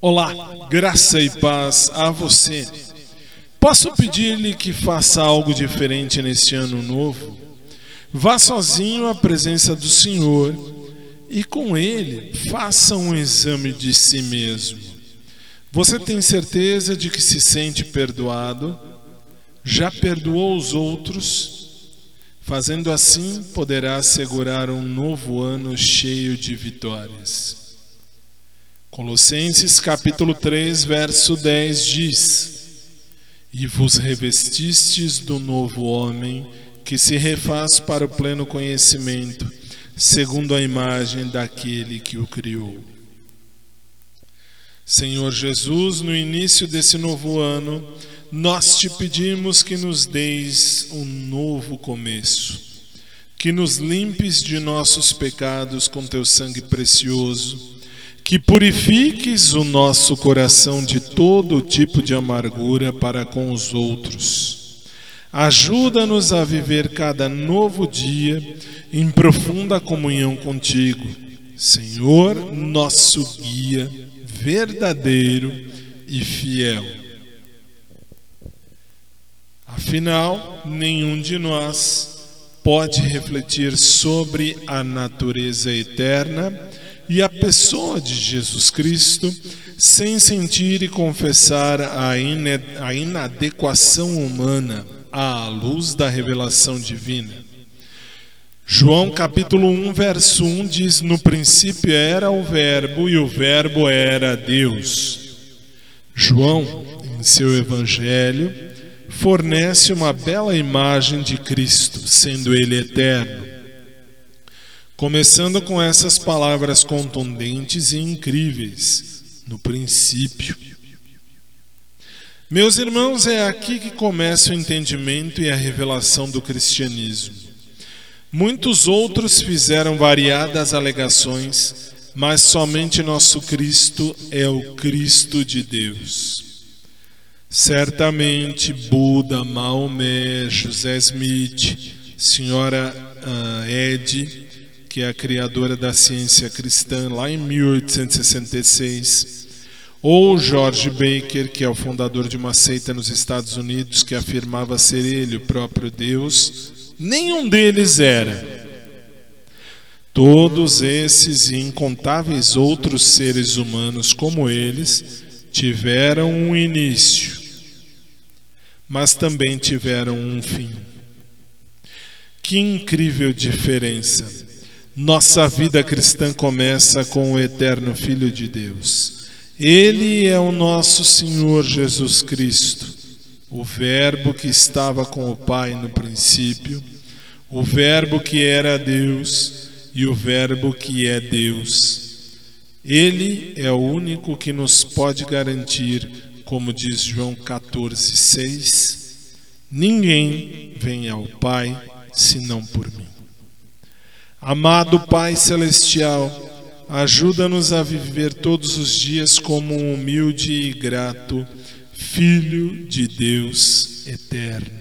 Olá, graça e paz a você. Posso pedir-lhe que faça algo diferente neste ano novo? Vá sozinho à presença do Senhor e com ele faça um exame de si mesmo. Você tem certeza de que se sente perdoado? Já perdoou os outros? Fazendo assim, poderá assegurar um novo ano cheio de vitórias. Colossenses capítulo 3, verso 10 diz: E vos revestistes do novo homem, que se refaz para o pleno conhecimento, segundo a imagem daquele que o criou. Senhor Jesus, no início desse novo ano, nós te pedimos que nos deis um novo começo, que nos limpes de nossos pecados com teu sangue precioso que purifiques o nosso coração de todo tipo de amargura para com os outros. Ajuda-nos a viver cada novo dia em profunda comunhão contigo, Senhor, nosso guia verdadeiro e fiel. Afinal, nenhum de nós pode refletir sobre a natureza eterna e a pessoa de Jesus Cristo sem sentir e confessar a, inadequação humana à luz da revelação divina. João capítulo 1, verso 1 diz: No princípio era o Verbo, e o Verbo era Deus. João, em seu evangelho, fornece uma bela imagem de Cristo, sendo ele eterno Começando com essas palavras contundentes e incríveis, no princípio. Meus irmãos, é aqui que começa o entendimento e a revelação do cristianismo. Muitos outros fizeram variadas alegações, mas somente nosso Cristo é o Cristo de Deus. Certamente Buda, Maomé, José Smith, senhora uh, Ed, que é a criadora da ciência cristã lá em 1866, ou George Baker, que é o fundador de uma seita nos Estados Unidos que afirmava ser ele o próprio Deus, nenhum deles era. Todos esses e incontáveis outros seres humanos como eles tiveram um início, mas também tiveram um fim. Que incrível diferença! Nossa vida cristã começa com o eterno Filho de Deus. Ele é o nosso Senhor Jesus Cristo, o Verbo que estava com o Pai no princípio, o Verbo que era Deus e o Verbo que é Deus. Ele é o único que nos pode garantir, como diz João 14,6: Ninguém vem ao Pai senão por mim. Amado Pai Celestial, ajuda-nos a viver todos os dias como um humilde e grato Filho de Deus eterno.